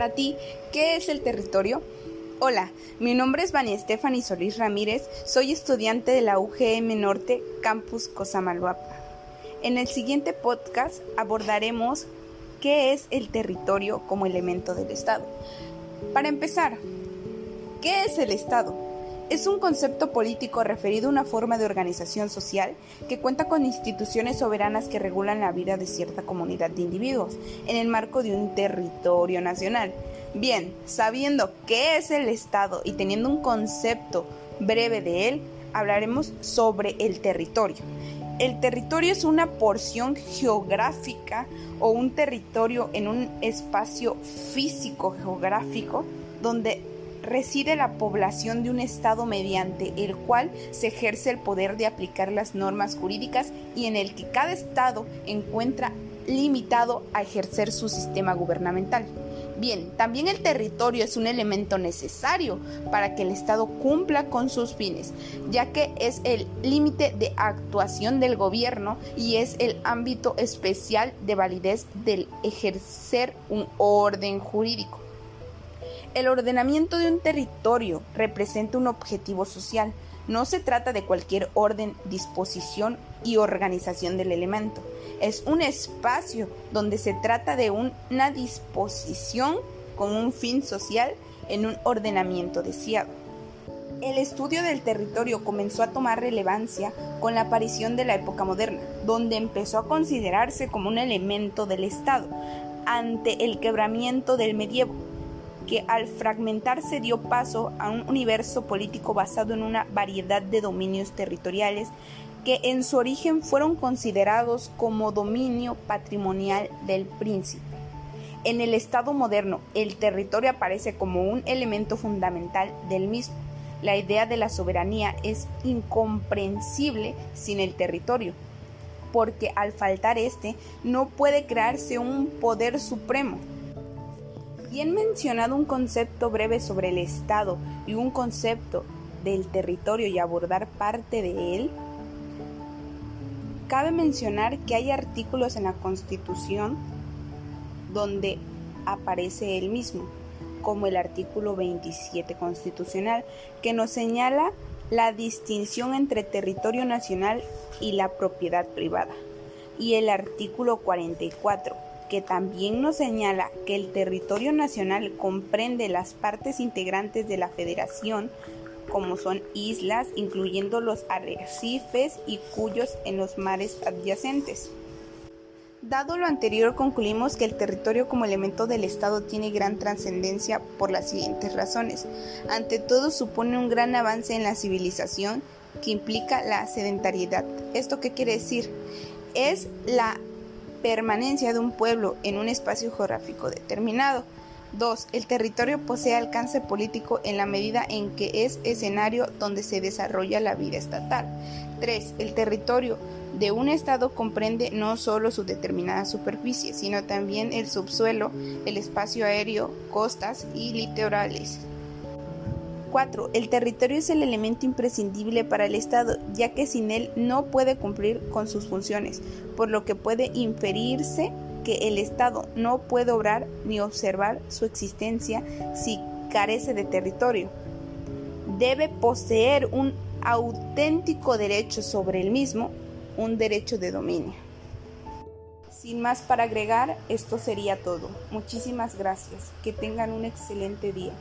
Para ti, ¿qué es el territorio? Hola, mi nombre es Vania Stephanie Solís Ramírez, soy estudiante de la UGM Norte, Campus Cosamaloapa. En el siguiente podcast abordaremos qué es el territorio como elemento del Estado. Para empezar, ¿qué es el Estado? Es un concepto político referido a una forma de organización social que cuenta con instituciones soberanas que regulan la vida de cierta comunidad de individuos en el marco de un territorio nacional. Bien, sabiendo qué es el Estado y teniendo un concepto breve de él, hablaremos sobre el territorio. El territorio es una porción geográfica o un territorio en un espacio físico geográfico donde reside la población de un Estado mediante el cual se ejerce el poder de aplicar las normas jurídicas y en el que cada Estado encuentra limitado a ejercer su sistema gubernamental. Bien, también el territorio es un elemento necesario para que el Estado cumpla con sus fines, ya que es el límite de actuación del gobierno y es el ámbito especial de validez del ejercer un orden jurídico. El ordenamiento de un territorio representa un objetivo social. No se trata de cualquier orden, disposición y organización del elemento. Es un espacio donde se trata de una disposición con un fin social en un ordenamiento deseado. El estudio del territorio comenzó a tomar relevancia con la aparición de la época moderna, donde empezó a considerarse como un elemento del Estado ante el quebramiento del medievo que al fragmentarse dio paso a un universo político basado en una variedad de dominios territoriales que en su origen fueron considerados como dominio patrimonial del príncipe. En el Estado moderno, el territorio aparece como un elemento fundamental del mismo. La idea de la soberanía es incomprensible sin el territorio, porque al faltar este no puede crearse un poder supremo Bien mencionado un concepto breve sobre el Estado y un concepto del territorio y abordar parte de él, cabe mencionar que hay artículos en la Constitución donde aparece el mismo, como el artículo 27 constitucional, que nos señala la distinción entre territorio nacional y la propiedad privada, y el artículo 44 que también nos señala que el territorio nacional comprende las partes integrantes de la federación, como son islas, incluyendo los arrecifes y cuyos en los mares adyacentes. Dado lo anterior, concluimos que el territorio como elemento del Estado tiene gran trascendencia por las siguientes razones. Ante todo, supone un gran avance en la civilización que implica la sedentariedad. ¿Esto qué quiere decir? Es la permanencia de un pueblo en un espacio geográfico determinado. 2. El territorio posee alcance político en la medida en que es escenario donde se desarrolla la vida estatal. 3. El territorio de un Estado comprende no solo su determinada superficie, sino también el subsuelo, el espacio aéreo, costas y litorales. 4. El territorio es el elemento imprescindible para el Estado, ya que sin él no puede cumplir con sus funciones, por lo que puede inferirse que el Estado no puede obrar ni observar su existencia si carece de territorio. Debe poseer un auténtico derecho sobre el mismo, un derecho de dominio. Sin más para agregar, esto sería todo. Muchísimas gracias. Que tengan un excelente día.